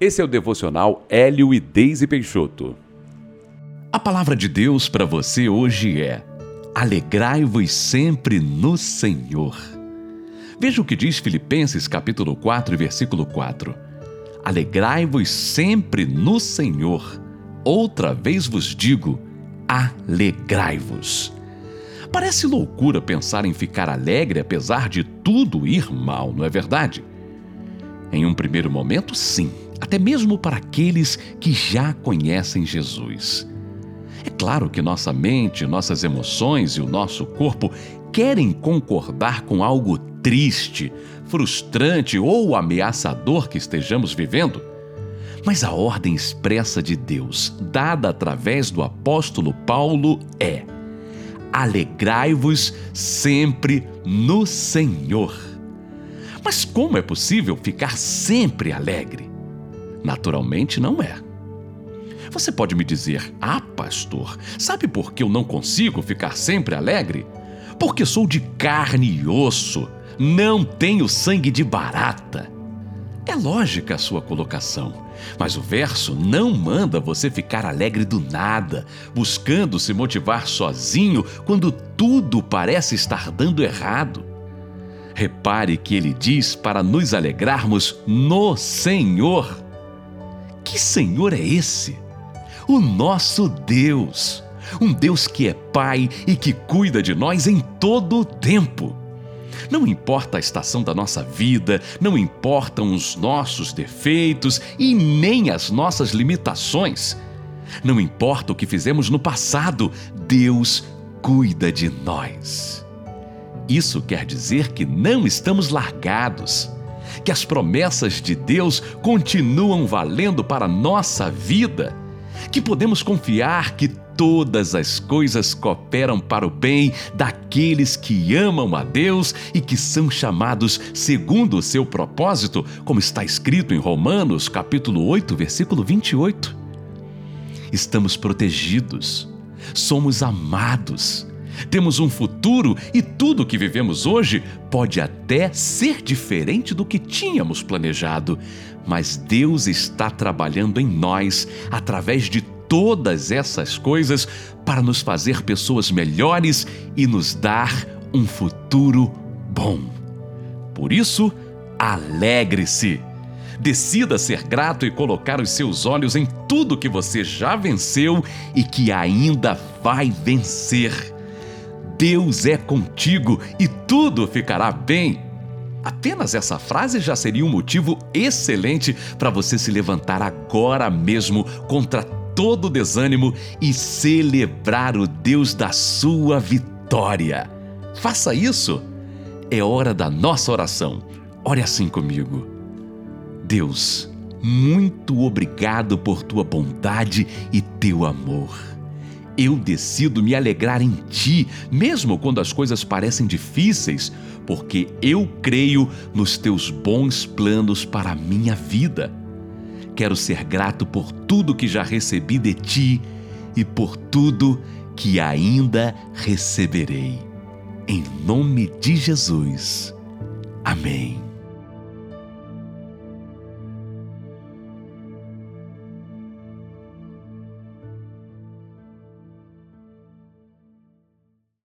Esse é o devocional Hélio e Deise Peixoto. A palavra de Deus para você hoje é: Alegrai-vos sempre no Senhor. Veja o que diz Filipenses capítulo 4, versículo 4. Alegrai-vos sempre no Senhor. Outra vez vos digo: alegrai-vos. Parece loucura pensar em ficar alegre apesar de tudo ir mal, não é verdade? Em um primeiro momento, sim até mesmo para aqueles que já conhecem Jesus. É claro que nossa mente, nossas emoções e o nosso corpo querem concordar com algo triste, frustrante ou ameaçador que estejamos vivendo. Mas a ordem expressa de Deus, dada através do apóstolo Paulo, é: alegrai-vos sempre no Senhor. Mas como é possível ficar sempre alegre? Naturalmente não é. Você pode me dizer: Ah, pastor, sabe por que eu não consigo ficar sempre alegre? Porque sou de carne e osso, não tenho sangue de barata. É lógica a sua colocação, mas o verso não manda você ficar alegre do nada, buscando se motivar sozinho quando tudo parece estar dando errado. Repare que ele diz para nos alegrarmos no Senhor. Que Senhor é esse? O nosso Deus. Um Deus que é Pai e que cuida de nós em todo o tempo. Não importa a estação da nossa vida, não importam os nossos defeitos e nem as nossas limitações. Não importa o que fizemos no passado, Deus cuida de nós. Isso quer dizer que não estamos largados que as promessas de Deus continuam valendo para a nossa vida, que podemos confiar que todas as coisas cooperam para o bem daqueles que amam a Deus e que são chamados segundo o seu propósito, como está escrito em Romanos, capítulo 8, versículo 28. Estamos protegidos, somos amados temos um futuro e tudo o que vivemos hoje pode até ser diferente do que tínhamos planejado, mas Deus está trabalhando em nós através de todas essas coisas para nos fazer pessoas melhores e nos dar um futuro bom. Por isso, alegre-se. Decida ser grato e colocar os seus olhos em tudo que você já venceu e que ainda vai vencer. Deus é contigo e tudo ficará bem. Apenas essa frase já seria um motivo excelente para você se levantar agora mesmo contra todo desânimo e celebrar o Deus da sua vitória. Faça isso. É hora da nossa oração. Ore assim comigo. Deus, muito obrigado por tua bondade e teu amor. Eu decido me alegrar em Ti, mesmo quando as coisas parecem difíceis, porque eu creio nos Teus bons planos para a minha vida. Quero ser grato por tudo que já recebi de Ti e por tudo que ainda receberei. Em nome de Jesus. Amém.